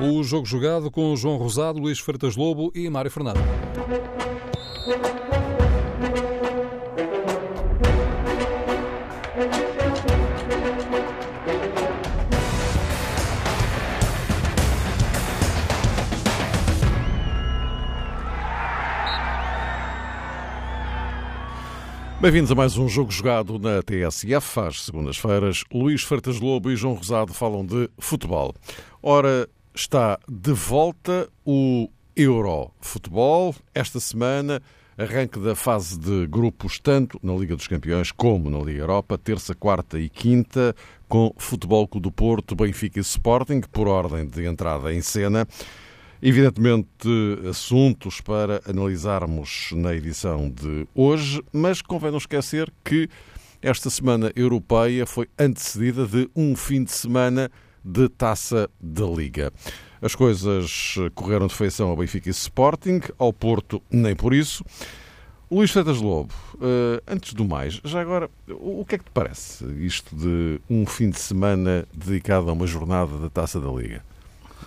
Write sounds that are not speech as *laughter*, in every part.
O jogo jogado com João Rosado, Luís Freitas Lobo e Mário Fernando. Bem-vindos a mais um jogo jogado na TSF. Às segundas-feiras, Luís Freitas Lobo e João Rosado falam de futebol. Ora, está de volta o Eurofutebol. Esta semana, arranque da fase de grupos, tanto na Liga dos Campeões como na Liga Europa, terça, quarta e quinta, com Futebol Clube do Porto, Benfica e Sporting, por ordem de entrada em cena. Evidentemente, assuntos para analisarmos na edição de hoje, mas convém não esquecer que esta semana europeia foi antecedida de um fim de semana de taça da Liga. As coisas correram de feição ao Benfica e Sporting, ao Porto, nem por isso. Luís Fetas Lobo, eh, antes do mais, já agora, o que é que te parece isto de um fim de semana dedicado a uma jornada da taça da Liga?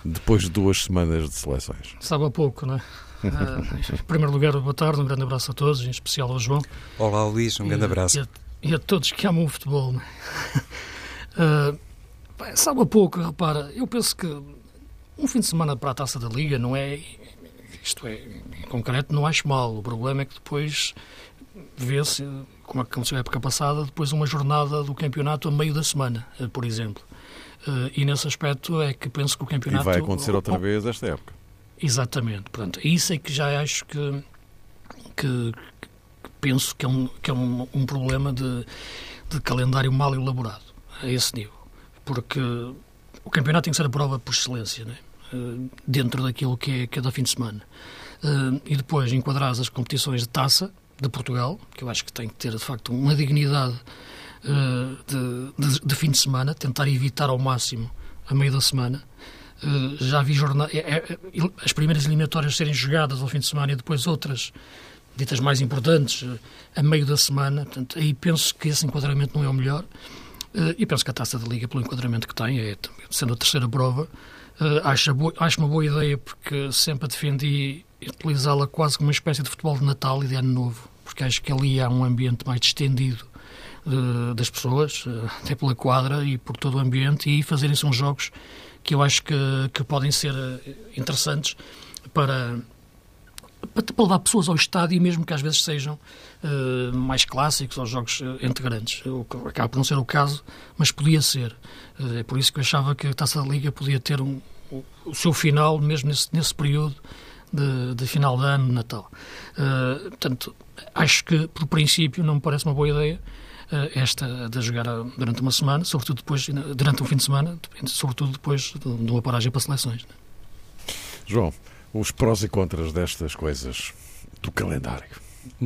depois de duas semanas de seleções? Sabe a pouco, não é? Uh, *laughs* em primeiro lugar, boa tarde, um grande abraço a todos, em especial ao João. Olá, Luís, um grande abraço. E a, e a, todos que amam o futebol. Uh, *laughs* sabe a pouco, repara, eu penso que um fim de semana para a taça da Liga não é. Isto é, em concreto, não acho mal. O problema é que depois vê-se, como aconteceu na época passada, depois uma jornada do campeonato a meio da semana, por exemplo. Uh, e nesse aspecto é que penso que o campeonato. E vai acontecer outra vez esta época. Exatamente. Portanto, isso é que já acho que, que, que penso que é um, que é um, um problema de, de calendário mal elaborado, a esse nível. Porque o campeonato tem que ser a prova por excelência, né? Dentro daquilo que é cada fim de semana. Uh, e depois enquadrar as competições de taça de Portugal, que eu acho que tem que ter de facto uma dignidade uh, de, de, de, fim de semana, tentar evitar ao máximo a meio da semana. Já vi jornal... É, é, as primeiras eliminatórias serem jogadas ao fim de semana e depois outras ditas mais importantes a meio da semana. Portanto, aí penso que esse enquadramento não é o melhor. E penso que a taça da Liga, pelo enquadramento que tem, é, sendo a terceira prova, acho, boa, acho uma boa ideia porque sempre defendi utilizá-la quase como uma espécie de futebol de Natal e de Ano Novo, porque acho que ali há um ambiente mais distendido uh, das pessoas, até pela quadra e por todo o ambiente, e fazerem são jogos que eu acho que, que podem ser eh, interessantes para, para levar pessoas ao estádio, mesmo que às vezes sejam uh, mais clássicos ou jogos entre grandes. Acaba por não ser o caso, mas podia ser. Uh, é por isso que eu achava que a Taça da Liga podia ter um, o, o seu final, mesmo nesse, nesse período de, de final de ano, Natal. Uh, portanto, acho que, por princípio, não me parece uma boa ideia esta de jogar durante uma semana, sobretudo depois, durante um fim de semana, sobretudo depois de uma paragem para seleções. João, os prós e contras destas coisas do calendário.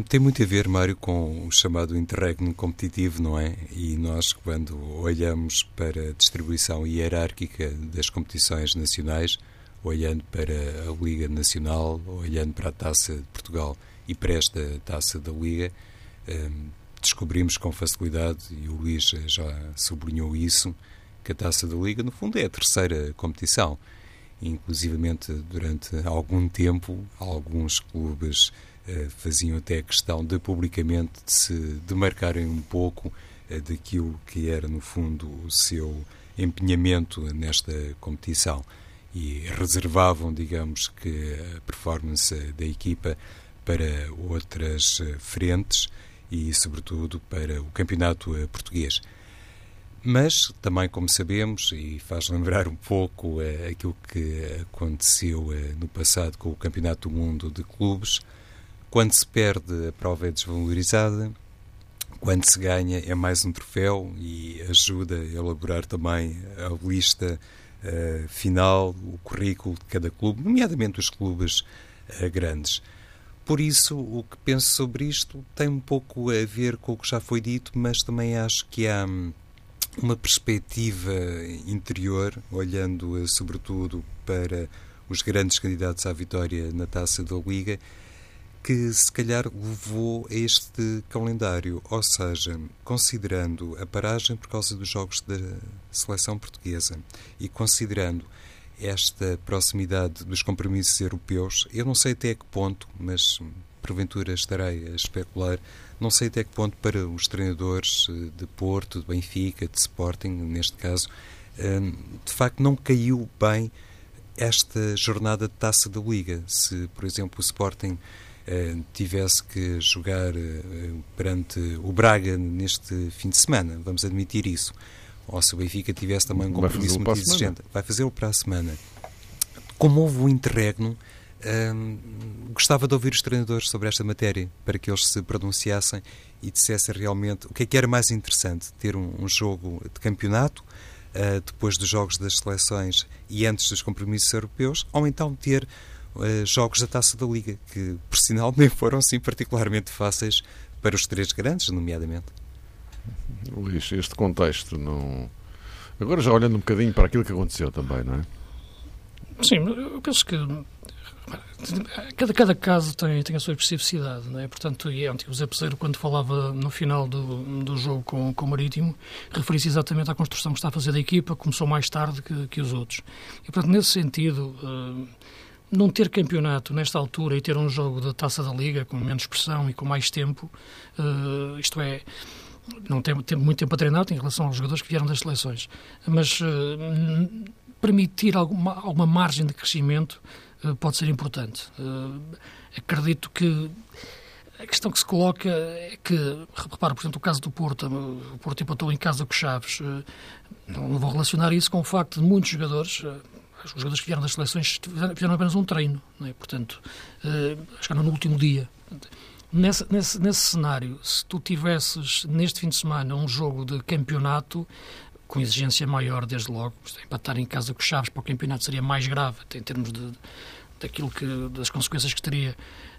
Tem muito a ver, Mário, com o chamado interregno competitivo, não é? E nós, quando olhamos para a distribuição hierárquica das competições nacionais, olhando para a Liga Nacional, olhando para a Taça de Portugal e para esta Taça da Liga, hum, descobrimos com facilidade, e o Luís já sublinhou isso, que a Taça da Liga, no fundo, é a terceira competição. Inclusivamente, durante algum tempo, alguns clubes eh, faziam até questão de publicamente de se demarcarem um pouco eh, daquilo que era, no fundo, o seu empenhamento nesta competição e reservavam, digamos, que a performance da equipa para outras eh, frentes e, sobretudo, para o campeonato português. Mas também, como sabemos, e faz lembrar um pouco uh, aquilo que aconteceu uh, no passado com o Campeonato do Mundo de Clubes, quando se perde a prova é desvalorizada, quando se ganha é mais um troféu e ajuda a elaborar também a lista uh, final, o currículo de cada clube, nomeadamente os clubes grandes. Por isso, o que penso sobre isto tem um pouco a ver com o que já foi dito, mas também acho que há hum, uma perspectiva interior, olhando sobretudo para os grandes candidatos à vitória na taça da Liga, que se calhar levou a este calendário, ou seja, considerando a paragem por causa dos jogos da seleção portuguesa e considerando esta proximidade dos compromissos europeus. Eu não sei até que ponto, mas porventura estarei a especular, não sei até que ponto para os treinadores eh, de Porto, de Benfica, de Sporting, neste caso, eh, de facto não caiu bem esta jornada de taça da Liga. Se, por exemplo, o Sporting eh, tivesse que jogar perante o Braga neste fim de semana, vamos admitir isso, ou se o Benfica tivesse também um compromisso muito exigente, vai fazê-lo para a semana. Como houve o interregno, hum, gostava de ouvir os treinadores sobre esta matéria, para que eles se pronunciassem e dissessem realmente o que é que era mais interessante, ter um, um jogo de campeonato, uh, depois dos jogos das seleções e antes dos compromissos europeus, ou então ter uh, jogos da Taça da Liga, que por sinal *laughs* nem foram assim particularmente fáceis para os três grandes, nomeadamente. Luís, este contexto não. Agora já olhando um bocadinho para aquilo que aconteceu também, não é? Sim, eu penso que cada, cada caso tem, tem a sua especificidade, não é? Portanto, e ontem o Zé Peseiro, quando falava no final do, do jogo com, com o Marítimo, referia-se exatamente à construção que está a fazer da equipa, começou mais tarde que, que os outros. E, portanto, nesse sentido, uh, não ter campeonato nesta altura e ter um jogo da Taça da Liga com menos pressão e com mais tempo, uh, isto é não tem, tem, muito tempo a treinar em relação aos jogadores que vieram das seleções, mas uh, permitir alguma, alguma margem de crescimento pode ser importante. Uh, acredito que a questão que se coloca é que, repara, por exemplo, o caso do Porto, o Porto empatou em casa com Chaves, não vou relacionar isso com o facto de muitos jogadores, os jogadores que vieram das seleções fizeram apenas um treino, é? portanto, chegaram no último dia. Nesse, nesse, nesse cenário, se tu tivesses neste fim de semana um jogo de campeonato com exigência maior, desde logo, empatar em casa com Chaves para o campeonato seria mais grave, em termos de, daquilo que, das consequências que teria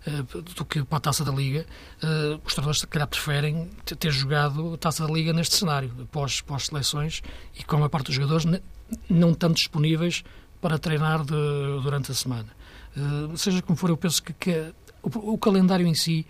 uh, do que para a taça da Liga, uh, os treinadores se calhar preferem ter jogado a taça da Liga neste cenário, pós, pós seleções e com a parte dos jogadores não tanto disponíveis para treinar de, durante a semana. Uh, seja como for, eu penso que, que o, o calendário em si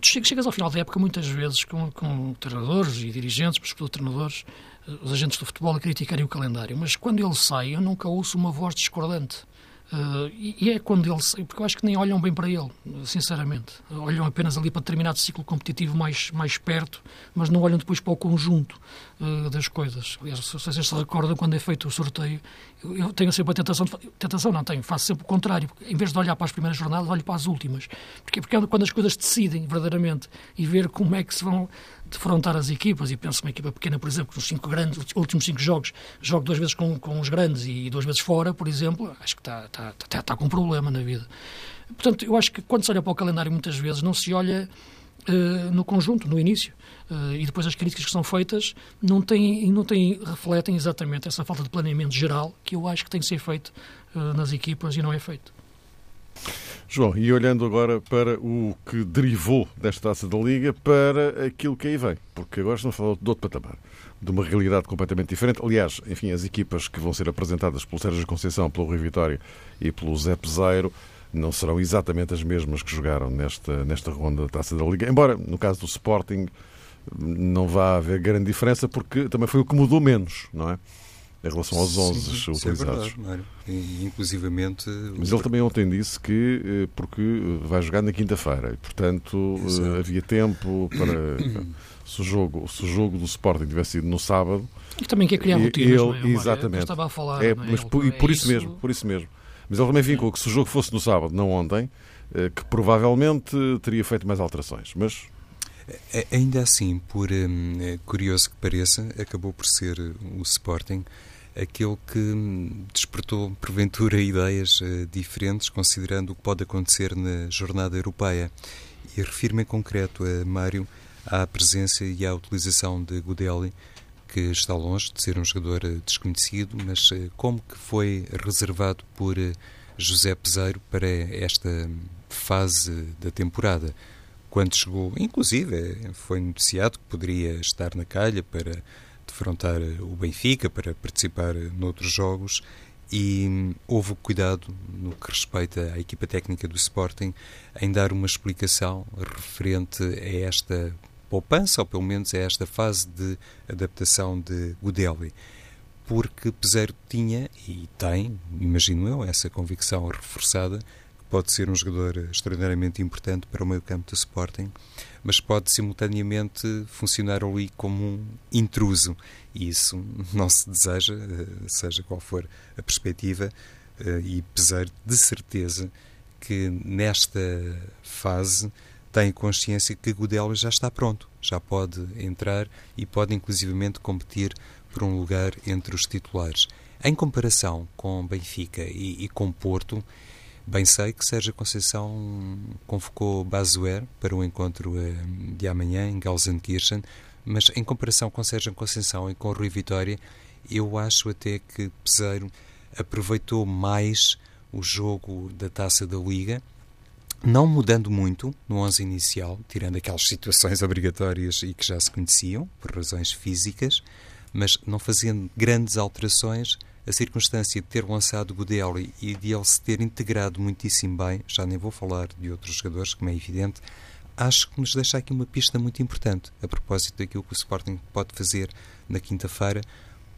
chegas ao final da época muitas vezes com, com treinadores e dirigentes, mas sobretudo treinadores, eh, os agentes do futebol a criticarem o calendário, mas quando ele sai eu nunca ouço uma voz discordante. Uh, e, e, é quando ele sai, porque eu acho que nem olham bem para ele, sinceramente. Olham apenas ali para determinado ciclo competitivo mais, mais perto, mas não olham depois para o conjunto uh, das coisas. Aliás, se vocês se recordam, quando é feito o sorteio, eu, eu tenho sempre a tentação, de, tentação não tenho, faço sempre o contrário. Em vez de olhar para as primeiras jornadas, olho para as últimas. Porque, porque é quando as coisas decidem verdadeiramente e ver como é que se vão defrontar as equipas, e penso uma equipa pequena, por exemplo, que nos cinco grandes, últimos cinco jogos, jogo duas vezes com, com os grandes e duas vezes fora, por exemplo, acho que está, está, está, está com um problema na vida. Portanto, eu acho que quando se olha para o calendário, muitas vezes não se olha uh, no conjunto, no início. Uh, e depois as críticas que são feitas não têm, não têm, refletem exatamente essa falta de planeamento geral que eu acho que tem que ser feito uh, nas equipas e não é feito. João, e olhando agora para o que derivou desta taça da Liga para aquilo que aí vem, porque agora estamos a falar de outro patamar, de uma realidade completamente diferente. Aliás, enfim, as equipas que vão ser apresentadas pelo Sérgio Conceição, pelo Rui Vitória e pelo Zé Peseiro não serão exatamente as mesmas que jogaram nesta, nesta ronda da taça da Liga, embora no caso do Sporting não vá haver grande diferença, porque também foi o que mudou menos, não é? Em relação aos 11 Sim, é utilizados. É verdade, inclusivamente. Mas ele também ontem disse que eh, porque vai jogar na quinta-feira e, portanto, eh, Exato. havia tempo para. *coughs* se, o jogo, se o jogo do Sporting tivesse sido no sábado. E também quer criar rotinas, ele, é? Exatamente. estava a falar. É, mas por, por isso, isso, mesmo, por isso mesmo. Mas ele também vincou que se o jogo fosse no sábado, não ontem, eh, que provavelmente teria feito mais alterações. Mas Ainda assim, por hum, curioso que pareça, acabou por ser o Sporting aquele que despertou, porventura, ideias uh, diferentes, considerando o que pode acontecer na jornada europeia. E refiro-me em concreto a Mário à presença e à utilização de Godelli, que está longe de ser um jogador uh, desconhecido, mas uh, como que foi reservado por José Peseiro para esta fase da temporada? Quando chegou, inclusive, foi noticiado que poderia estar na calha para defrontar o Benfica, para participar noutros jogos e houve cuidado no que respeita à equipa técnica do Sporting em dar uma explicação referente a esta poupança, ou pelo menos a esta fase de adaptação de Godelli. porque Peseiro tinha e tem, imagino eu, essa convicção reforçada que pode ser um jogador extraordinariamente importante para o meio campo do Sporting, mas pode simultaneamente funcionar ali como um intruso e isso não se deseja, eh, seja qual for a perspectiva, eh, e Peseiro de certeza que nesta fase tem consciência que Godel já está pronto, já pode entrar e pode inclusivamente competir por um lugar entre os titulares. Em comparação com Benfica e, e com Porto, bem sei que Sérgio Conceição convocou Bazuer para o encontro eh, de amanhã em Gelsenkirchen, mas em comparação com Sérgio Conceição e com Rui Vitória, eu acho até que Peseiro aproveitou mais o jogo da Taça da Liga não mudando muito no 11 inicial, tirando aquelas situações obrigatórias e que já se conheciam, por razões físicas, mas não fazendo grandes alterações, a circunstância de ter lançado Godelli e de ele se ter integrado muitíssimo bem, já nem vou falar de outros jogadores, como é evidente, acho que nos deixa aqui uma pista muito importante a propósito daquilo que o Sporting pode fazer na quinta-feira,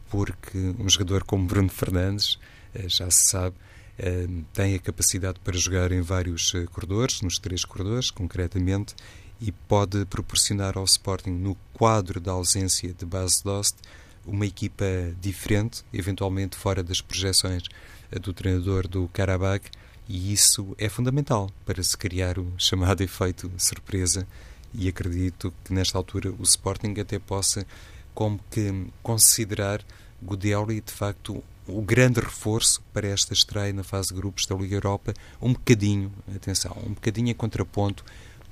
porque um jogador como Bruno Fernandes, eh, já se sabe, eh, tem a capacidade para jogar em vários eh, corredores, nos três corredores, concretamente, e pode proporcionar ao Sporting, no quadro da ausência de base Dost, uma equipa diferente, eventualmente fora das projeções eh, do treinador do Karabakh, e isso é fundamental para se criar o *laughs* chamado efeito surpresa. E acredito que nesta altura o Sporting até possa, como que, considerar Godelli de facto o grande reforço para esta estreia na fase de grupos da Liga Europa, um bocadinho, atenção, um bocadinho em contraponto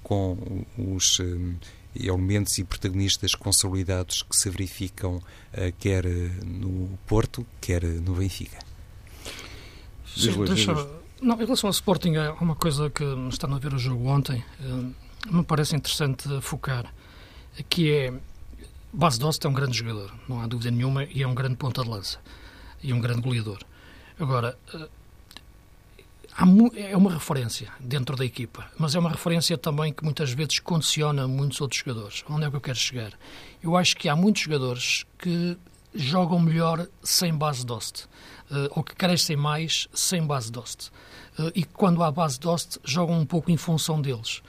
com os um, elementos e protagonistas consolidados que se verificam uh, quer no Porto, quer no Benfica. Sim, deixa, não, em relação ao Sporting, há uma coisa que está a ver o jogo ontem, uh, me parece interessante focar, que é Bas Dost é um grande jogador, não há dúvida nenhuma, e é um grande ponta de lança e um grande goleador. Agora, eh, é uma referência dentro da equipa, mas é uma referência também que muitas vezes condiciona muitos outros jogadores. Onde é que eu quero chegar? Eu acho que há muitos jogadores que jogam melhor sem base Dost, eh, ou que crescem mais sem base Dost. Eh, e quando há base Dost, jogam um pouco em função deles.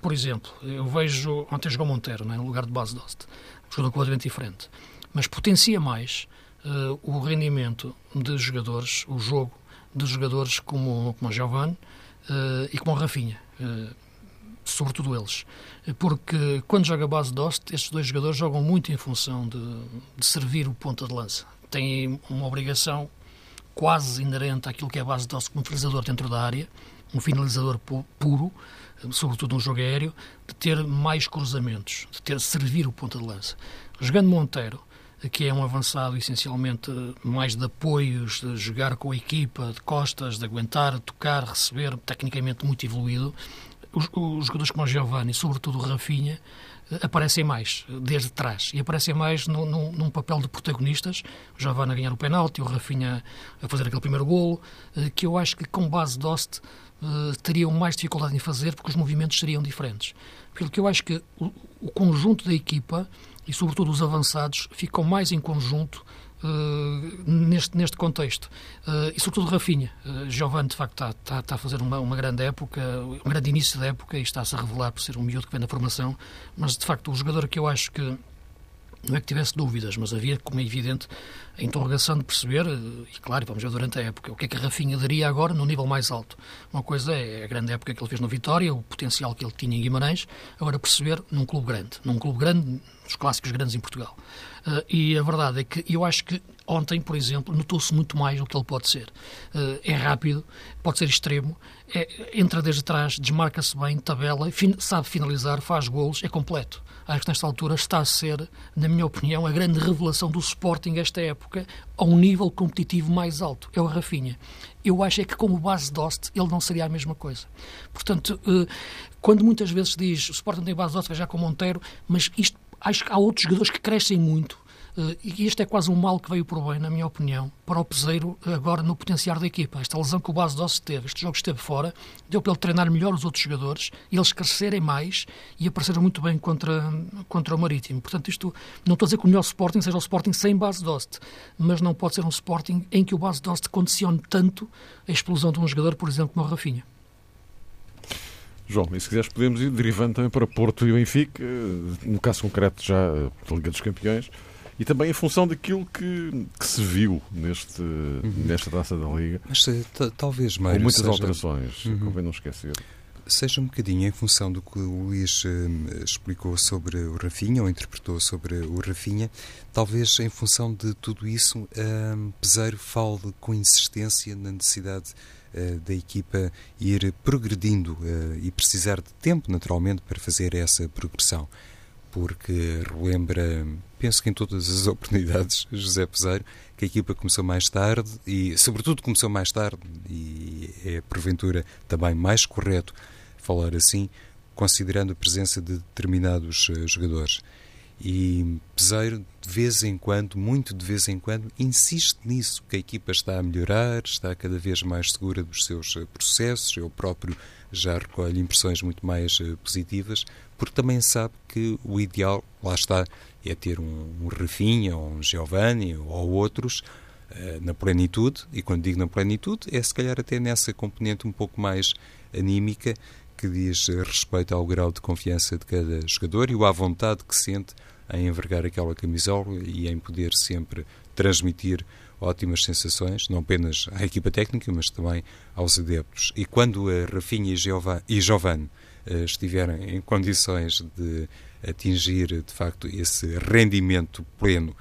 Por exemplo, eu vejo, ontem jogou Monteiro, né, no lugar de base Dost, jogou completamente diferente, mas potencia mais uh, o rendimento de jogadores, o jogo de jogadores como, como o Giovanni uh, e como o Rafinha. Uh, sobretudo eles. Porque quando joga base Dost, estes dois jogadores jogam muito em função de, de servir o ponta de lança. Têm uma obrigação quase inerente àquilo que é a base Dost como finalizador dentro da área, um finalizador puro, sobretudo no jogo aéreo, de ter mais cruzamentos, de ter servir o ponta de lança. Jogando Monteiro, que é um avançado essencialmente mais de apoios, de jogar com a equipa, de costas, de aguentar, tocar, receber, tecnicamente muito evoluído. Os, os jogadores como o Giovanni, sobretudo o Rafinha, aparecem mais desde trás e aparecem mais no, num papel de protagonistas. O Giovanni a ganhar o penalti, o Rafinha a fazer aquele primeiro golo, eh, que eu acho que com base Dost eh, teriam mais dificuldade em fazer porque os movimentos seriam diferentes. Pelo que eu acho que o, o conjunto da equipa e, sobretudo, os avançados ficam mais em conjunto uh, neste, neste contexto. Uh, e, sobretudo, Rafinha. Uh, Giovanni, de facto, está, está, está a fazer uma, uma, grande época, um grande início da época e está-se a revelar por ser um miúdo que vem da formação. Mas, de facto, o jogador que eu acho que não é que tivesse dúvidas, mas havia, como é evidente, a interrogação de perceber, e claro, vamos ver durante a época, o que é que a Rafinha daria agora no nível mais alto. Uma coisa é a grande época que ele fez no Vitória, o potencial que ele tinha em Guimarães, agora perceber num clube grande, num clube grande, os clássicos grandes em Portugal. Uh, e a verdade é que eu acho que ontem, por exemplo, notou-se muito mais o que ele pode ser. Uh, é rápido, pode ser extremo, é, entra desde trás, desmarca-se bem, tabela, fin sabe finalizar, faz golos, é completo. Acho que nesta altura está a ser, na minha opinião, a grande revelação do Sporting esta época a um nível competitivo mais alto. É o Rafinha. Eu acho é que como base Dost ele não seria a mesma coisa. Portanto, uh, quando muitas vezes diz o Sporting tem base Dost, vai já com Monteiro, mas isto acho que há outros jogadores que crescem muito e este é quase um mal que veio por bem, na minha opinião, para o Peseiro agora no potenciar da equipa. Esta lesão que o Base Doce teve, este jogo esteve fora, deu para ele treinar melhor os outros jogadores eles crescerem mais e apareceram muito bem contra, contra o Marítimo. Portanto, isto não estou a dizer que o melhor Sporting seja o Sporting sem Base Dost, mas não pode ser um Sporting em que o Base Dost condicione tanto a explosão de um jogador, por exemplo, como o Rafinha. João, e se quiseres podemos ir derivando também para Porto e Benfica, no caso concreto já eh, da Liga dos Campeões, e também em função daquilo que, que se viu neste, uhum. nesta taça da Liga. Mas eh, talvez, mais Com muitas seja... alterações, uhum. convém não esquecer. Seja um bocadinho em função do que o Luís uh, explicou sobre o Rafinha, ou interpretou sobre o Rafinha, talvez em função de tudo isso, uh, Peseiro fale com insistência na necessidade uh, da equipa ir progredindo e precisar de tempo, naturalmente, para fazer essa progressão. Porque relembra, penso que em todas as *laughs* oportunidades, José Peseiro, que a equipa começou mais tarde e, sobretudo, começou mais tarde e é, porventura, também mais correto falar assim, considerando a presença de determinados uh, jogadores. E Peseiro, de vez em quando, muito de vez em quando, insiste nisso, que a equipa está a melhorar, está cada vez mais segura dos seus uh, processos. Eu próprio já recolho impressões muito mais uh, positivas, porque também sabe que o ideal, lá está, é ter um, um Rafinha, ou um Giovanni, ou outros, na plenitude, e quando digo na plenitude, é se calhar até nessa componente um pouco mais anímica que diz respeito ao grau de confiança de cada jogador e à vontade que sente em envergar aquela camisola e em poder sempre transmitir ótimas sensações, não apenas à equipa técnica, mas também aos adeptos. E quando a Rafinha e Giovanni eh, estiverem em condições de atingir, de facto, esse rendimento pleno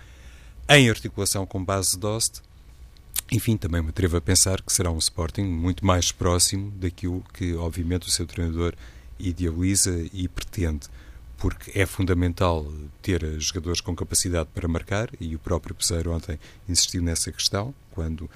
em articulação com base DOST, enfim, também me atrevo a pensar que será um Sporting muito mais próximo daquilo que, obviamente, o seu treinador idealiza e pretende, porque é fundamental ter jogadores com capacidade para marcar, e o próprio Peseiro ontem insistiu nessa questão, quando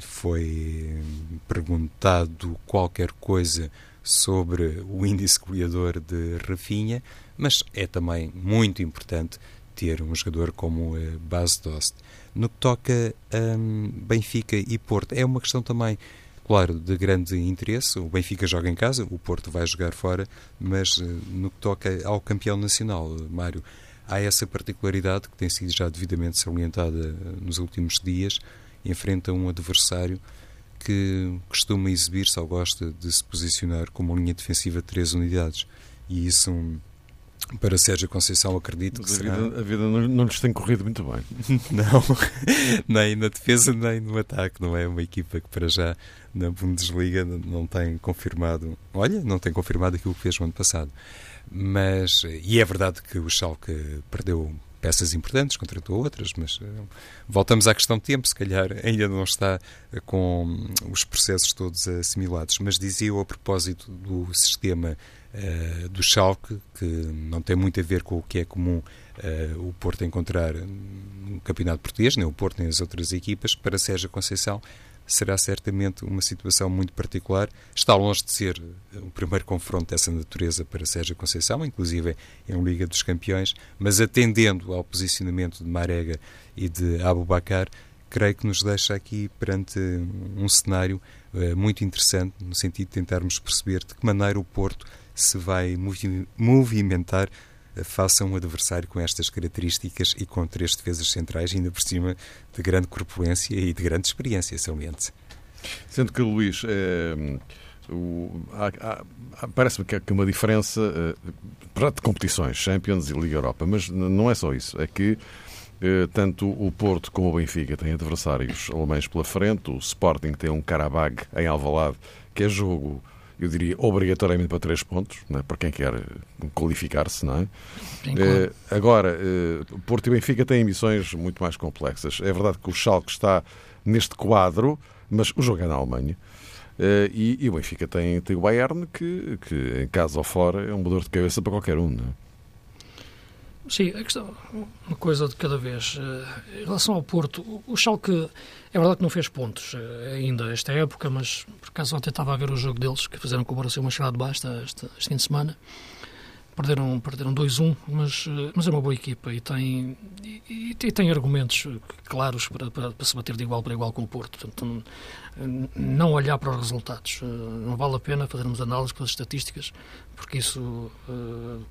foi perguntado qualquer coisa sobre o índice goleador de Rafinha, mas é também muito importante ter um jogador como uh, Bas Dost. No que toca a um, Benfica e Porto, é uma questão também, claro, de grande interesse. O Benfica joga em casa, o Porto vai jogar fora, mas uh, no que toca ao campeão nacional, Mário, há essa particularidade que tem sido já devidamente salientada nos últimos dias, enfrenta um adversário que costuma exibir-se ou gosta de se posicionar como linha defensiva de três unidades. E isso para Sérgio Conceição, acredito Mas que a. Vida, a vida não, não lhes tem corrido muito bem. *laughs* não, *laughs* nem na defesa, nem no ataque. Não é uma equipa que, para já, na Bundesliga não tem confirmado... Olha, não tem confirmado aquilo que fez no ano passado. Mas, e é verdade que o Schalke perdeu peças importantes, contratou outras, mas uh, voltamos à questão de tempo, se calhar *laughs* ainda não está uh, com os processos todos assimilados. Mas dizia eu a propósito do sistema uh, do Schalke, que não tem muito a ver com o que é comum o Porto encontrar no Campeonato Português, nem o Porto nem as outras equipas, para Sérgio Conceição será certamente uma situação muito particular. Está longe de ser o primeiro confronto dessa natureza para Sérgio Conceição, inclusive em Liga dos Campeões, mas atendendo ao posicionamento de Marega e de Abubacar, creio que nos deixa aqui perante um cenário uh, muito interessante, no sentido de tentarmos perceber de que maneira o Porto se vai movimentar faça um adversário com estas características e com três defesas centrais, ainda por cima de grande corpulência e de grande experiência, somente. Sendo que, Luís, é, parece-me que há uma diferença é, de competições, Champions e Liga Europa, mas não é só isso, é que é, tanto o Porto como o Benfica têm adversários alemães pela frente, o Sporting tem um Karabag em Alvalade, que é jogo eu diria, obrigatoriamente para três pontos, é? para quem quer qualificar-se, não é? claro. agora, uh, Porto e Benfica têm missões muito mais complexas. É verdade que o Schalke está neste quadro, mas o jogo é na Alemanha. Uh, e, e, o Benfica tem, tem o Bayern, que, que em casa ou fora é um dor de cabeça para qualquer um, não é? Sim, a questão, uma coisa de cada vez. Eh, em relação ao Porto, o Schalke é verdade que não fez pontos eh, ainda esta época, mas por acaso ontem estava a ver o jogo deles, que fizeram com o Borussia uma chegada de basta este, este fim de semana. Perderam, perderam 2-1, mas, mas é uma boa equipa e tem, e, e tem argumentos claros para, para, para, se bater de igual para igual com o Porto. Portanto, não olhar para os resultados. Não vale a pena fazermos análises com as estatísticas, porque isso,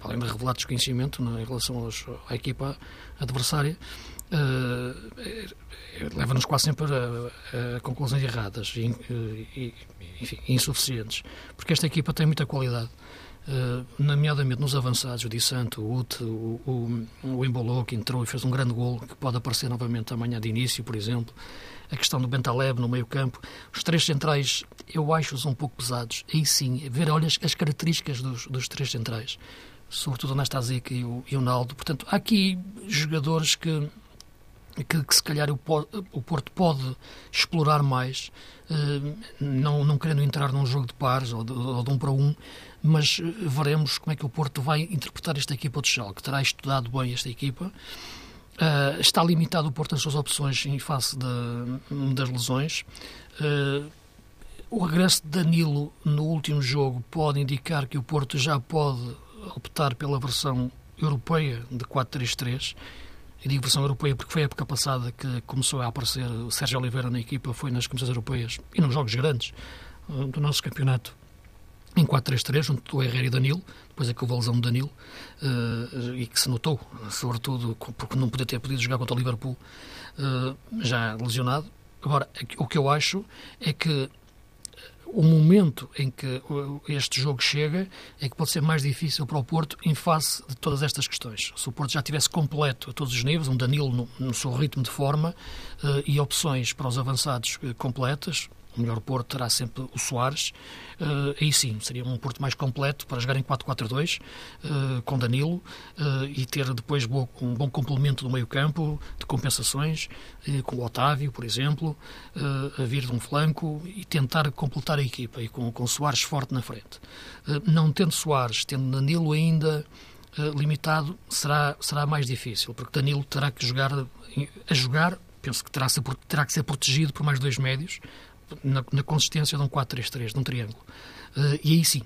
além de revelar desconhecimento em relação aos, à equipa adversária, leva-nos quase sempre a, a, conclusões erradas e, e enfim, insuficientes, porque esta equipa tem muita qualidade. Uh, nomeadamente nos avançados, o Di Santo, o Ute, o, o, o Embolou, que entrou e fez um grande gol, que pode aparecer novamente amanhã de início, por exemplo. A questão do Bentaleb no meio campo. Os três centrais, eu acho-os um pouco pesados. Aí sim, ver, olha, as, as características dos, dos três centrais. Sobretudo o Nastasic e o, e o Naldo. Portanto, há aqui jogadores que que, que, se calhar o, Porto pode explorar mais, eh, não, não querendo entrar num jogo de pares ou de, ou de um para um, mas eh, veremos como é que o Porto vai interpretar esta equipa do Schalke. Terá estudado bem esta equipa. Uh, está limitado o Porto nas suas opções em face das lesões. O regresso de Danilo no último jogo pode indicar que o Porto já pode optar pela versão europeia de 4-3-3 eu digo versão europeia porque foi a época passada que começou a aparecer o Sérgio Oliveira na equipa, foi nas comissões europeias e nos jogos grandes uh, do nosso campeonato em 4-3-3, junto do Herrera e Danilo, depois é que houve a de Danilo, uh, e que se notou, sobretudo porque não podia ter podido jogar contra o Liverpool, uh, já lesionado. Agora, o que eu acho é que o momento em que este jogo chega é que pode ser mais difícil para o Porto em face de todas estas questões. Se o Porto já tivesse completo a todos os níveis, um Danilo no, no seu ritmo de forma uh, e opções para os avançados uh, completas, o melhor Porto terá sempre o Soares. Uh, aí sim, seria um Porto mais completo para jogar em 4-4-2, uh, com Danilo, uh, e ter depois um bom complemento do meio-campo, de compensações, com o Otávio, por exemplo, a vir de um flanco e tentar completar a equipa, e com, com Soares forte na frente. não tendo Soares, tendo Danilo ainda limitado, será, será mais difícil, porque Danilo terá que jogar a jogar penso que terá, terá que ser protegido por mais dois médios, na, na consistência de um 4-3-3, de um triângulo. Uh, e aí sim,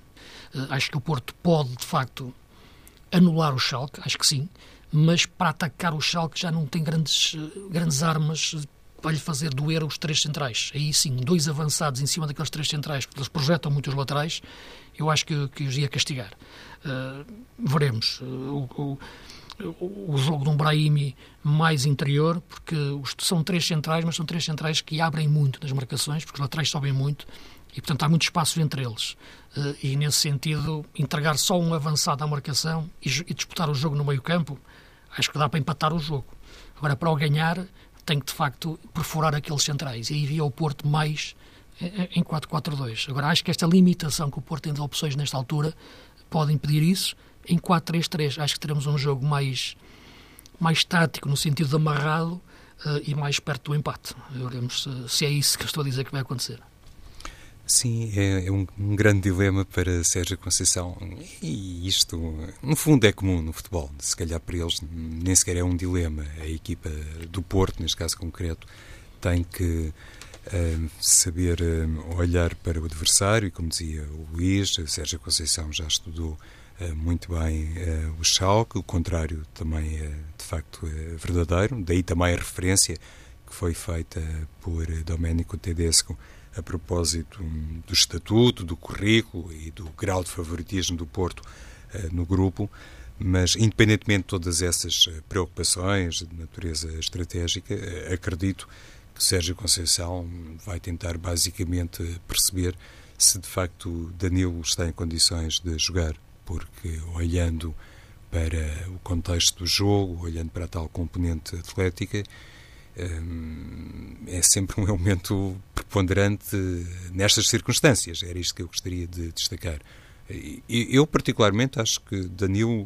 uh, acho que o Porto pode, de facto, anular o Schalke, acho que sim, mas para atacar o Schalke já não tem grandes, uh, grandes armas para lhe fazer doer os três centrais. Aí sim, dois avançados em cima daqueles três centrais, porque eles projetam muito os laterais, eu acho que, que os ia castigar. veremos. o, o o jogo de um Brahimi mais interior, porque são três centrais, mas são três centrais que abrem muito nas marcações, porque os laterais sobem muito e, portanto, há muito espaço entre eles. Eh, e, nesse sentido, entregar só um avançado à marcação e disputar o jogo no meio-campo, acho que dá para empatar o jogo. Agora, para o ganhar, tem que, de facto, perfurar aqueles centrais. E aí via o Porto mais eh, eh, em 4-4-2. Agora, acho que esta limitação que o Porto tem de opções nesta altura pode impedir isso em 4-3-3. Acho que teremos um jogo mais, mais tático, no sentido de amarrado uh, e mais perto do empate. Veremos se, se, é isso que estou a dizer que vai acontecer. Sim, é, é um, um, grande dilema para Sérgio Conceição. E isto, no fundo, é comum no futebol. Se calhar para eles nem sequer é um dilema. A equipa do Porto, neste caso concreto, tem que uh, saber uh, olhar para o adversário. E como dizia o Luís, Sérgio Conceição já estudou eh, muito bem uh, o Schalke, o contrário também é de facto verdadeiro, daí também a referência que foi feita por Domenico Tedesco a propósito do estatuto, do currículo e do grau de favoritismo do Porto no grupo, mas independentemente de todas essas preocupações de natureza estratégica, acredito que Sérgio Conceição vai tentar basicamente perceber se de facto Danilo está em condições de jogar porque olhando para o contexto do jogo, olhando para a tal componente atlética, hum, é sempre um elemento preponderante nestas circunstâncias. Era isto que eu gostaria de destacar. Eu, particularmente, acho que Danilo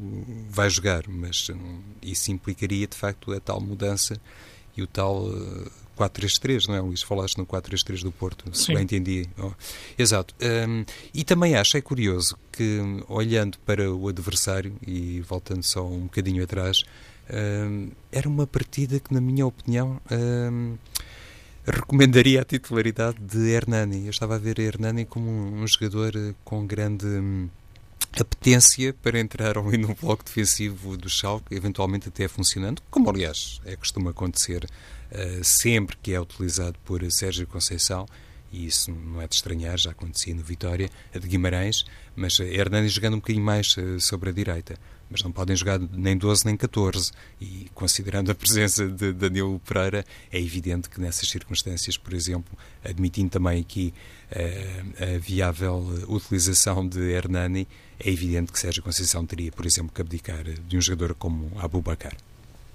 vai jogar, mas hum, isso implicaria, de facto, a tal mudança e o tal 4-3-3, não é, Luís? Falaste no 4-3-3 do Porto, se Sim. bem entendi. Oh, exato. Um, e também acho, é curioso, que olhando para o adversário, e voltando só um bocadinho atrás, um, era uma partida que, na minha opinião, um, recomendaria a titularidade de Hernani. Eu estava a ver Hernani como um, um jogador com grande apetência para entrar ali no bloco defensivo do Schalke, eventualmente até funcionando, como aliás é costuma acontecer uh, sempre que é utilizado por Sérgio Conceição, e isso não é de estranhar, já acontecia no Vitória, a de Guimarães, mas Hernani jogando um bocadinho mais uh, sobre a direita mas não podem jogar nem 12 nem 14. E considerando a presença de Danilo Pereira, é evidente que nessas circunstâncias, por exemplo, admitindo também aqui uh, a viável utilização de Hernani, é evidente que Sérgio Conceição teria, por exemplo, que abdicar de um jogador como Abu Bakar.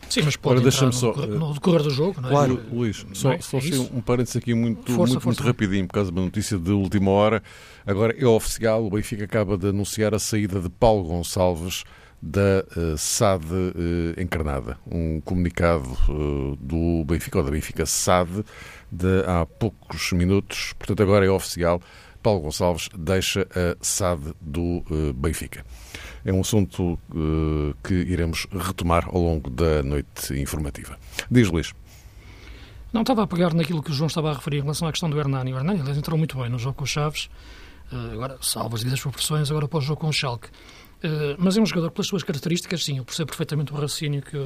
Sim, mas pode Ora, no, só, no decorrer do jogo, não é? Claro, Luís, só, é? só é um parênteses aqui muito, força, muito, força. muito rapidinho, por causa de uma notícia de última hora. Agora é oficial, o Benfica acaba de anunciar a saída de Paulo Gonçalves da uh, SAD uh, encarnada. Um comunicado uh, do Benfica, ou da Benfica SAD, de há poucos minutos. Portanto, agora é oficial. Paulo Gonçalves deixa a SAD do Benfica. É um assunto que iremos retomar ao longo da noite informativa. Diz Luís. Não estava a pegar naquilo que o João estava a referir em relação à questão do Hernani. O Hernani ele entrou muito bem no jogo com o Chaves, agora salvo as devidas proporções, agora para o jogo com o Schalke. Eh, mas é um jogador, pelas suas características, sim, eu percebo perfeitamente o raciocínio que,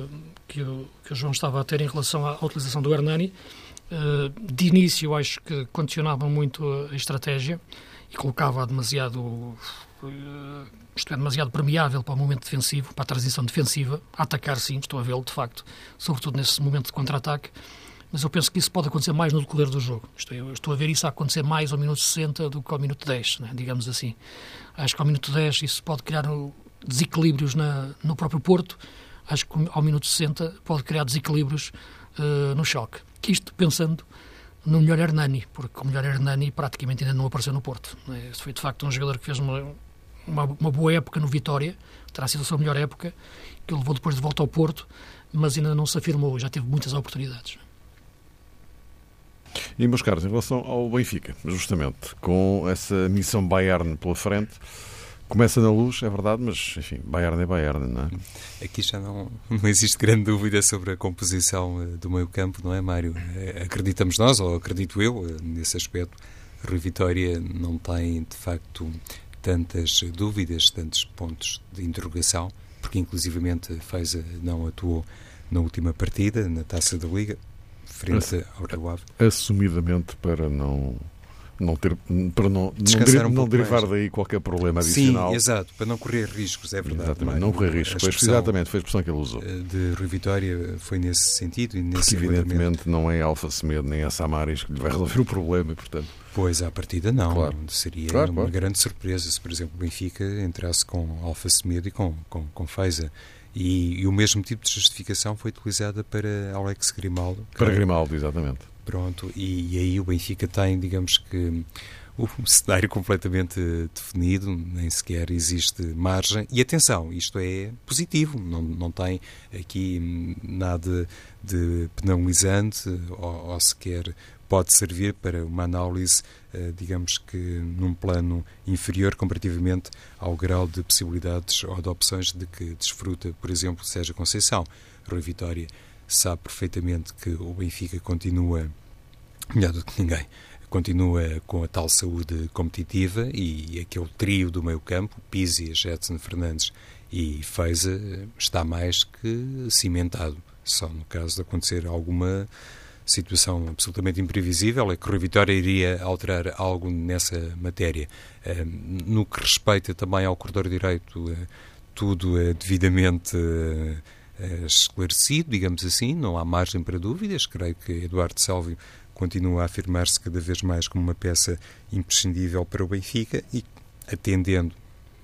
que, que o João estava a ter em relação à, à utilização do Hernani. Uh, de início, acho que condicionava muito a estratégia e colocava demasiado, uh, isto é, demasiado permeável para o momento defensivo, para a transição defensiva. A atacar, sim, estou a vê-lo, de facto, sobretudo nesse momento de contra-ataque mas eu penso que isso pode acontecer mais no decorrer do jogo. Estou, eu estou a ver isso a acontecer mais ao minuto 60 do que ao minuto 10, né, digamos assim. Acho que ao minuto 10 isso pode criar desequilíbrios na, no próprio Porto. Acho que ao minuto 60 pode criar desequilíbrios uh, no choque. Isto pensando no melhor Hernani, porque o melhor Hernani praticamente ainda não apareceu no Porto. Né. Esse foi de facto um jogador que fez uma, uma, uma, boa época no Vitória, terá sido a sua melhor época, que ele levou depois de volta ao Porto, mas ainda não se afirmou, já teve muitas oportunidades. E, meus caros, em relação ao Benfica, justamente, com essa missão Bayern pela frente, começa na luz, é verdade, mas, enfim, Bayern é Bayern, não é? Aqui já não, *laughs* não existe grande dúvida sobre a composição eh, do meio campo, não é, Mário? Eh, acreditamos nós, ou acredito eu, eh, nesse aspecto, Rui Vitória não tem, de facto, tantas dúvidas, tantos pontos de interrogação, porque inclusivamente fez, não atuou na última partida, na Taça da Liga, frente ao Rio Ave? Assumidamente para não não ter para não não, um não derivar mais. daí qualquer problema adicional. Sim, exato, para não correr riscos, é verdade. Exatamente, não correr riscos. Foi exatamente, foi a expressão que ele usou. Eh, de Rui Vitória foi nesse sentido e nesse Porque, evidentemente não é Alfa Semedo nem a Samaris que lhe vai resolver o problema portanto... Pois, à partida não. Claro. Seria claro, uma claro. grande surpresa se, por exemplo, o Benfica entrasse com Alfa Semedo e com, com, com Feiza. E, e, o mesmo tipo de justificação foi utilizada para Alex Grimaldo. Para Grimaldo, exatamente. Pronto, e, e aí o Benfica tem, digamos que, o *laughs* cenário completamente definido, nem sequer existe margem. E atenção, isto é positivo, não, não tem aqui nada de penalizante ou, ou sequer pode servir para uma análise, eh, digamos que num plano inferior comparativamente ao grau de possibilidades ou de opções de que desfruta, por exemplo, Sérgio Conceição. Rui Vitória sabe perfeitamente que o Benfica continua, melhor do que ninguém, continua com a tal saúde competitiva e aquele trio do meio campo, Pizzi, Jetson Fernandes e Feiza, está mais que cimentado. Só no caso de acontecer alguma situação absolutamente imprevisível, é que Rui Vitória iria alterar algo nessa matéria. No que respeita também ao corredor direito, eh, tudo é devidamente eh, esclarecido, digamos assim, não há margem para dúvidas. Creio que Eduardo Sálvio continua a afirmar-se cada vez mais como uma peça imprescindível para o Benfica e atendendo,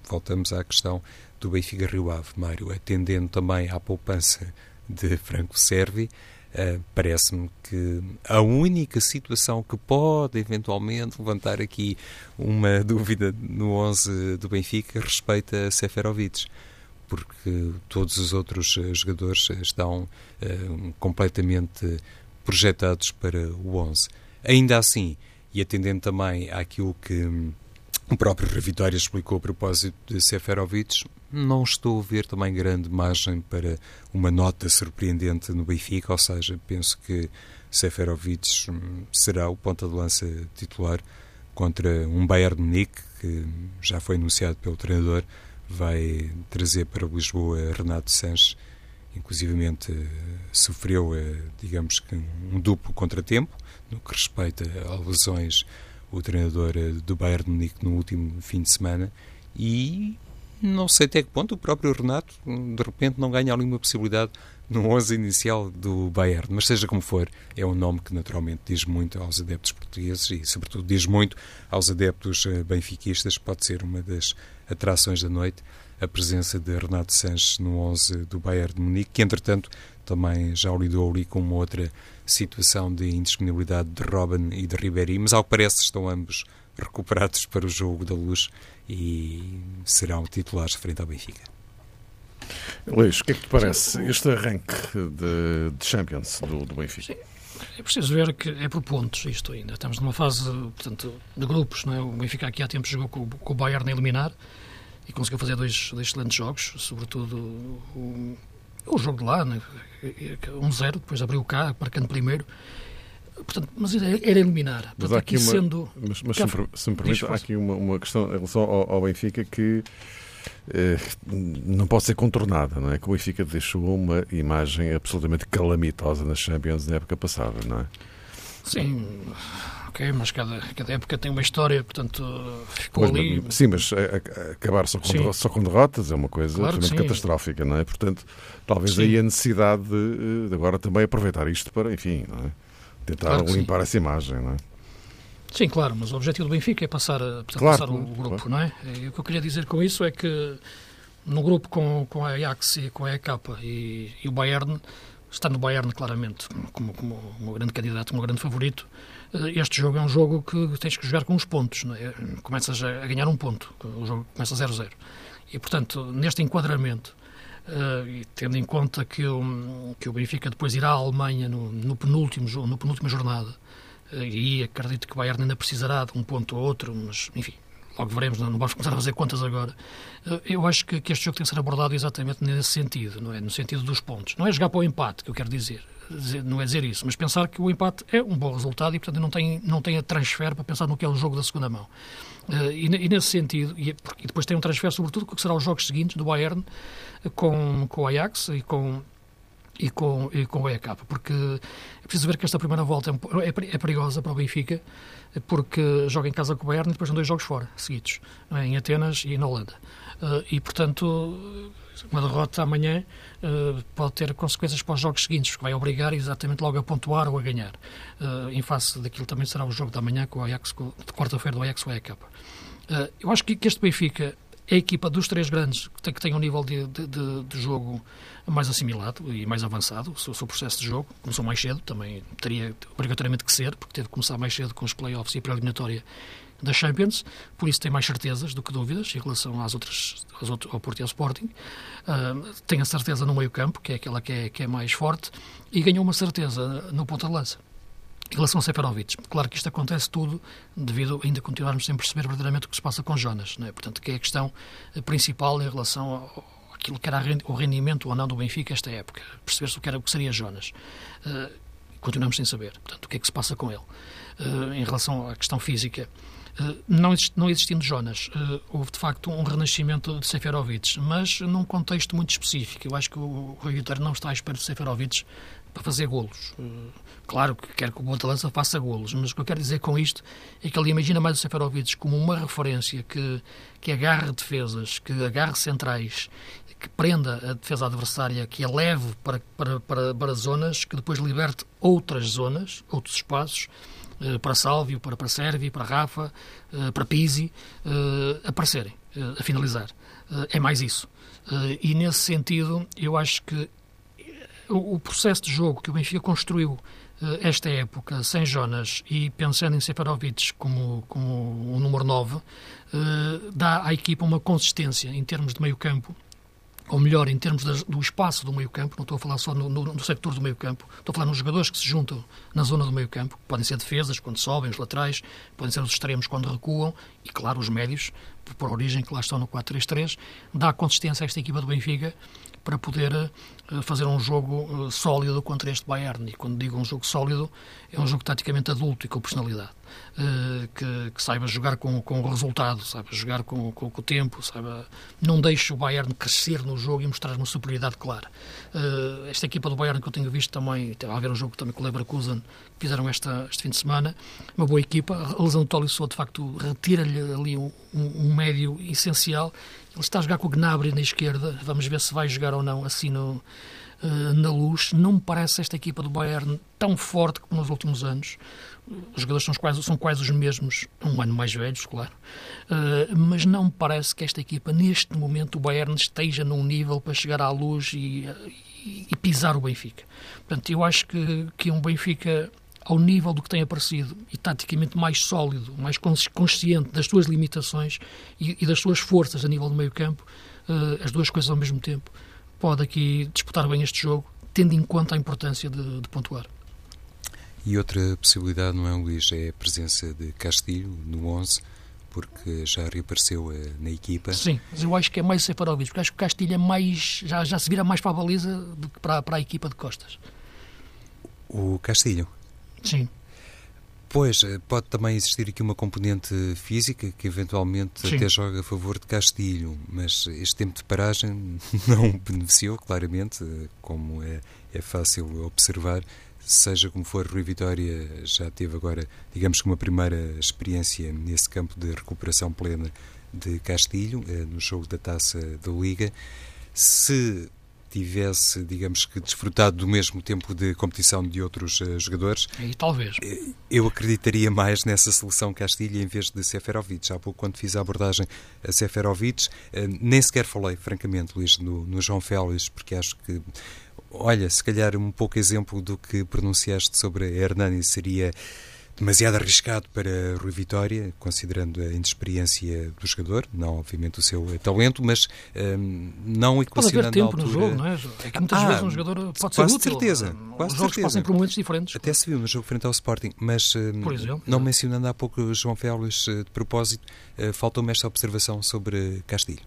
voltamos à questão do Benfica Rio Ave, Mário, atendendo também à poupança de Franco Servi, Uh, Parece-me que a única situação que pode eventualmente levantar aqui uma *laughs* dúvida no 11 do Benfica respeita a Seferovic, porque todos os outros eh, jogadores estão uh, completamente projetados para o 11. Ainda assim, e atendendo também àquilo que o próprio Vitória explicou a propósito de Seferovic, não estou a ver também grande margem para uma nota surpreendente no Benfica, ou seja, penso que Seferovic hum, será o ponta de lança titular contra um Bayern Munique que já foi anunciado pelo treinador vai trazer para Lisboa Renato Sanches, inclusivamente sofreu, digamos que, um duplo contratempo no que respeita a lesões o treinador do Bayern de Munique no último fim de semana e não sei até que ponto o próprio Renato de repente não ganha alguma possibilidade no 11 inicial do Bayern, mas seja como for, é um nome que naturalmente diz muito aos adeptos portugueses e, sobretudo, diz muito aos adeptos eh, benfiquistas. Pode ser uma das atrações da noite a presença de Renato Sanches no 11 do Bayern de Munique, que, entretanto, também já lidou ali com uma outra situação de indisponibilidade de Robin e de Ribéry, mas ao que parece estão ambos recuperados para o jogo da luz e serão titulares frente ao Benfica. Luís, o que é que te parece este arranque de, de Champions do, do Benfica? Sim. É preciso ver que é por pontos isto ainda. Estamos numa fase portanto, de grupos. Não é? O Benfica aqui há tempo jogou com, com o Bayern a eliminar e conseguiu fazer dois, dois excelentes jogos, sobretudo o, o jogo de lá, né? 1-0, depois abriu cá, marcando primeiro. Portanto, mas era, eliminar. Mas há aqui, uma, sendo... Mas, mas se, me, se me permite, há aqui uma, uma questão em relação ao, ao Benfica que eh, não pode ser contornada, não é? Que o Benfica deixou uma imagem absolutamente calamitosa nas Champions na época passada, não é? Sim, ok, mas cada, cada época tem uma história, portanto, ficou pois, ali. Sim, mas acabar só com, só com derrotas é uma coisa claro absolutamente catastrófica, não é? Portanto, talvez sim. aí a necessidade de, de, agora também aproveitar isto para, enfim, não é? Tentar claro limpar sim. essa imagem, não é? Sim, claro, mas o objetivo do Benfica é passar, portanto, claro, passar o, grupo, claro. não é? E o que eu queria dizer com isso é que no grupo com, com a Ajax e com a EK e, e o Bayern, está no Bayern claramente como, como um grande candidato, como um grande favorito, eh, este jogo é um jogo que tens que jogar com os pontos, não é? começas a ganhar um ponto, o jogo começa 0-0. E, portanto, neste enquadramento, Uh, e tendo em conta que o, que o Benfica depois irá à Alemanha no, no penúltimo no penúltima jornada e acredito que o Bayern ainda precisará de um ponto ou outro, mas enfim, logo veremos, não, vamos começar a fazer contas agora. Eh, eu acho que, que, este jogo tem que ser abordado exatamente nesse sentido, não é? No sentido dos pontos. Não é jogar para o empate, que eu quero dizer, não é dizer isso, mas pensar que o empate é um bom resultado e, portanto, não tem, não tem a transfer para pensar no que é o jogo da segunda mão. Eh, e, e nesse sentido, e, e, depois tem um transfer, sobretudo, que será os jogos seguintes do Bayern com, com o Ajax e com e com, e com o EK, porque é preciso ver que esta primeira volta é, é, é perigosa para o Benfica, porque joga em casa com o Bayern e depois são dois jogos fora, seguidos, é? em Atenas e na Holanda. Uh, e, portanto, uma derrota amanhã uh, pode ter consequências para os jogos seguintes, porque vai obrigar exatamente logo a pontuar ou a ganhar. Uh, em face daquilo também será o jogo da manhã com o Ajax, com, de quarta-feira do Ajax com o EK. eu acho que, que este Benfica é a equipa dos três grandes que tem, que tem um nível de, de, de, jogo mais assimilado e mais avançado. O seu, seu, processo de jogo começou mais cedo, também teria obrigatoriamente que ser, porque teve que começar mais cedo com os playoffs e a pré-eliminatória da Champions, por isso tem mais certezas do que dúvidas em relação às outras, às outras ao Porto e ao Sporting. Uh, tem a certeza no meio campo, que é aquela que é, que é mais forte, e ganhou uma certeza no ponta de lança. Em relação a Seferovic, claro que isto acontece tudo devido a ainda continuarmos sem perceber verdadeiramente o que se passa com Jonas, não é? portanto, que é a questão principal em relação ao, aquilo que era o rendimento ou não do Benfica esta época, perceber-se o que, era, o que seria Jonas. Uh, continuamos sem saber, portanto, o que é que se passa com ele. Uh, em relação à questão física, não, exist, não existindo Jonas, houve de facto um renascimento de Seferovic, mas num contexto muito específico. Eu acho que o Rui Vitória não está à espera de Seferovic para fazer golos. Claro que quer que o Botalança faça golos, mas o que eu quero dizer com isto é que ele imagina mais o Seferovic como uma referência que, que agarre defesas, que agarre centrais, que prenda a defesa adversária, que a leve para, para, para, para zonas, que depois liberte outras zonas, outros espaços, eh, para Sálvio, para, Sérvio, para Rafa, eh, para Pisi, eh, aparecerem, a finalizar. É mais isso. E nesse sentido, eu acho que o processo de jogo que o Benfica construiu eh, esta época, sem Jonas e pensando em Seferovic como, como o número 9, uh, eh, dá à equipa uma consistência em termos de meio campo, ou melhor, em termos do espaço do meio campo, não estou a falar só no, no, no sector do meio campo, estou a falar nos jogadores que se juntam na zona do meio campo, podem ser defesas quando sobem, os laterais, podem ser os extremos quando recuam, e claro, os médios, por origem que lá estão no 4-3-3, dá consistência a esta equipa do Benfica para poder fazer um jogo sólido contra este Bayern. E quando digo um jogo sólido, é um jogo taticamente adulto e com personalidade. Eh, que, que, saiba jogar com, com o resultado, saiba jogar com, com, com, o tempo, saiba, não deixe o Bayern crescer no jogo e mostrar uma superioridade clara. Esta equipa do Bayern que eu tenho visto também, teve a haver um jogo também com o Leverkusen, que fizeram esta, este fim de semana, uma boa equipa. A lesão do Tolisso, de facto, retira-lhe ali um, um, médio essencial. Ele está a jogar com o Gnabry na esquerda, vamos ver se vai jogar ou não assim no, uh, na luz. Não me parece esta equipa do Bayern tão forte como nos últimos anos os jogadores são quase, são quase os mesmos, um ano mais velhos, claro, uh, mas não me parece que esta equipa, neste momento, o Bayern esteja num nível para chegar à luz e, e, e pisar o Benfica. Portanto, eu acho que, que um Benfica ao nível do que tem aparecido e taticamente mais sólido, mais consciente das suas limitações e, e das suas forças a nível do meio campo, uh, as duas coisas ao mesmo tempo, pode aqui disputar bem este jogo, tendo em conta a importância de, de pontuar. E outra possibilidade, não é, Luís, é a presença de Castilho no 11, porque já reapareceu uh, na equipa. Sim, mas eu acho que é mais Sefarovic, porque acho que o Castilho é mais, já, já se vira mais para a baliza do que para, para a equipa de Costas. O Castilho? Sim. Pois, eh, pode também existir aqui uma componente física que eventualmente Sim. até joga a favor de Castilho, mas este tempo de paragem *laughs* não beneficiou, claramente, eh, como é, é fácil observar seja como for, Rui Vitória já teve agora, digamos que uma primeira experiência nesse campo de recuperação plena de Castilho, eh, no jogo da Taça da Liga. Se tivesse, digamos que, desfrutado do mesmo tempo de competição de outros uh, jogadores. E talvez. Eh, eu acreditaria mais nessa seleção Castilho em vez de Seferovic. Há pouco, quando fiz a abordagem a Seferovic, uh, nem sequer falei, francamente, Luís, no, no João Félix, porque acho que olha, se calhar um pouco exemplo do que pronunciaste sobre a Hernani seria demasiado arriscado para Rui Vitória, considerando a inexperiência do jogador, não obviamente o seu talento, mas um, não equacionando pode haver tempo no jogo, não é? É que muitas ah, vezes um jogador pode ser útil. certeza, quase Os jogos certeza. passam por momentos diferentes. Até se viu no jogo frente ao Sporting, mas um, exemplo, não é. mencionando há pouco João Félix eh, de propósito, uh, faltou-me esta observação sobre Castilho.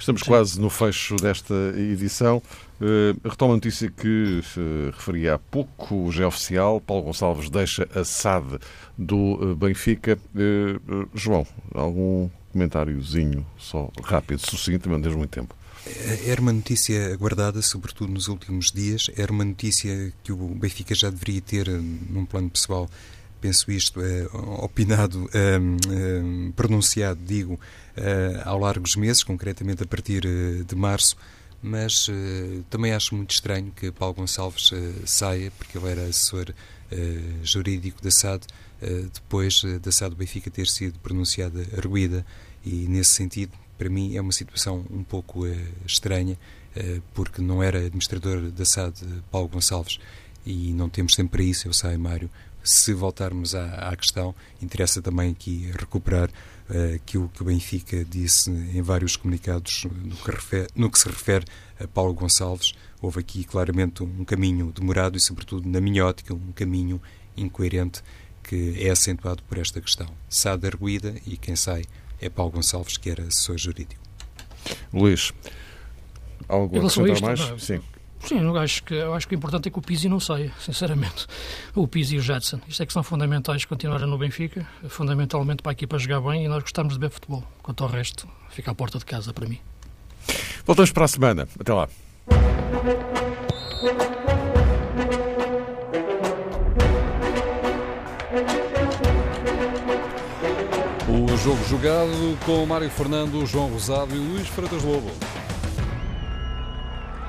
Estamos Sim. quase no fecho desta edição. Uh, retomo a notícia que uh, referia há pouco, o Gé Oficial, Paulo Gonçalves deixa a SAD do uh, Benfica. Uh, João, algum comentáriozinho, só rápido, sucinto, não tens muito tempo. Era uma notícia aguardada, sobretudo nos últimos dias. Era uma notícia que o Benfica já deveria ter, num plano pessoal, penso isto, é, opinado, é, é, pronunciado, digo, é, ao largo dos meses, concretamente a partir de março, mas uh, também acho muito estranho que Paulo Gonçalves saia, porque ele era assessor jurídico da SAD, depois da SAD do Benfica ter sido pronunciada arguída, e nesse sentido, para mim, é uma situação um pouco estranha, porque não era administrador da SAD Paulo Gonçalves, e não temos tempo para isso, eu sei, Mário. Se voltarmos à, à questão, interessa também aqui recuperar uh, aquilo que o Benfica disse em vários comunicados no que, refere, no que se refere a Paulo Gonçalves. Houve aqui claramente um caminho demorado e, sobretudo, na minha ótica, um caminho incoerente que é acentuado por esta questão. Sada arguída e quem sai é Paulo Gonçalves, que era assessor jurídico. Luís, algo a acrescentar mais? Não, Sim. Sim, eu acho, que, eu acho que o importante é que o Pizzi não saia, sinceramente. O Pizzi e o Jadson. Isto é que são fundamentais continuarem no Benfica, fundamentalmente para a equipa jogar bem e nós gostamos de ver futebol. Quanto ao resto, fica à porta de casa para mim. Voltamos para a semana. Até lá. O jogo jogado com Mário Fernando, João Rosado e Luís Freitas Lobo.